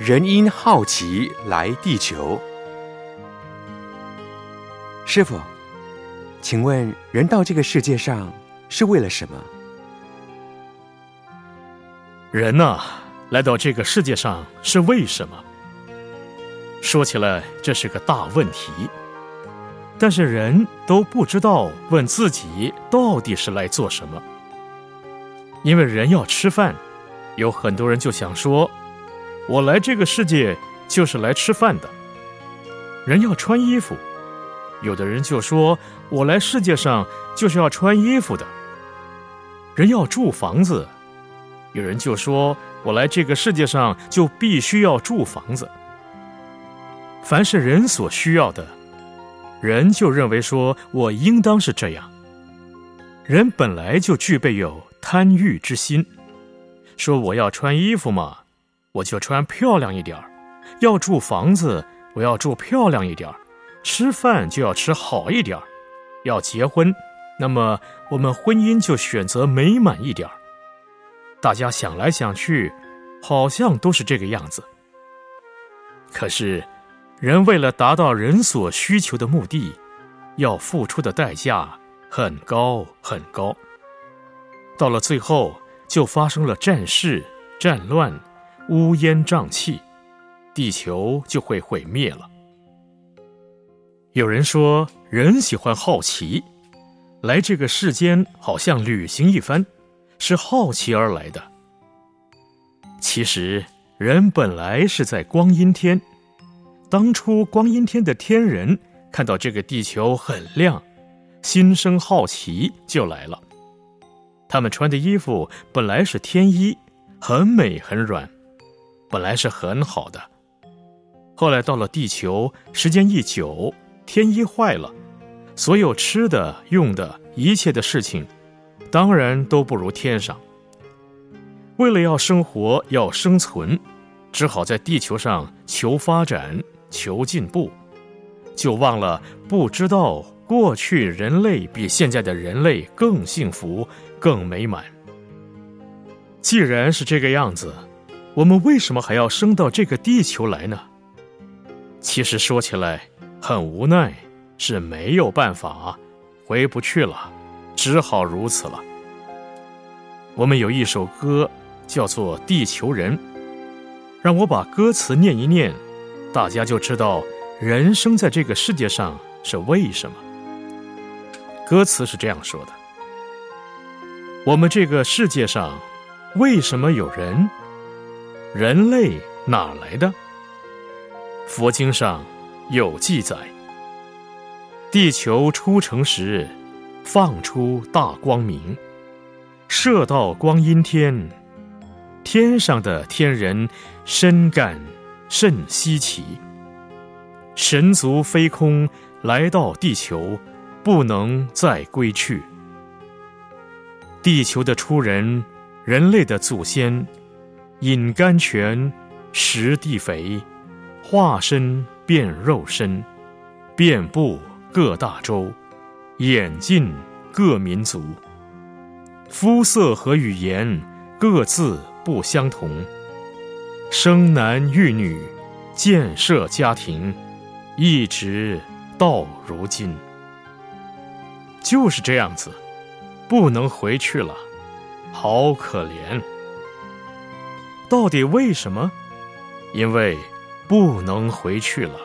人因好奇来地球。师傅，请问人到这个世界上是为了什么？人呐，来到这个世界上是为什么？说起来，这是个大问题。但是人都不知道问自己到底是来做什么。因为人要吃饭，有很多人就想说：“我来这个世界就是来吃饭的。”人要穿衣服，有的人就说：“我来世界上就是要穿衣服的。”人要住房子，有人就说：“我来这个世界上就必须要住房子。”凡是人所需要的，人就认为说我应当是这样。人本来就具备有贪欲之心，说我要穿衣服嘛，我就穿漂亮一点儿；要住房子，我要住漂亮一点儿；吃饭就要吃好一点儿；要结婚，那么我们婚姻就选择美满一点儿。大家想来想去，好像都是这个样子。可是。人为了达到人所需求的目的，要付出的代价很高很高。到了最后，就发生了战事、战乱、乌烟瘴气，地球就会毁灭了。有人说，人喜欢好奇，来这个世间好像旅行一番，是好奇而来的。其实，人本来是在光阴天。当初光阴天的天人看到这个地球很亮，心生好奇就来了。他们穿的衣服本来是天衣，很美很软，本来是很好的。后来到了地球，时间一久，天衣坏了，所有吃的、用的一切的事情，当然都不如天上。为了要生活、要生存，只好在地球上求发展。求进步，就忘了不知道过去人类比现在的人类更幸福、更美满。既然是这个样子，我们为什么还要生到这个地球来呢？其实说起来很无奈，是没有办法，回不去了，只好如此了。我们有一首歌叫做《地球人》，让我把歌词念一念。大家就知道人生在这个世界上是为什么。歌词是这样说的：“我们这个世界上为什么有人？人类哪来的？佛经上有记载：地球出城时，放出大光明，射到光阴天，天上的天人深感。”甚稀奇！神族飞空来到地球，不能再归去。地球的出人，人类的祖先，饮甘泉，食地肥，化身变肉身，遍布各大洲，演进各民族，肤色和语言各自不相同。生男育女，建设家庭，一直到如今，就是这样子，不能回去了，好可怜。到底为什么？因为不能回去了。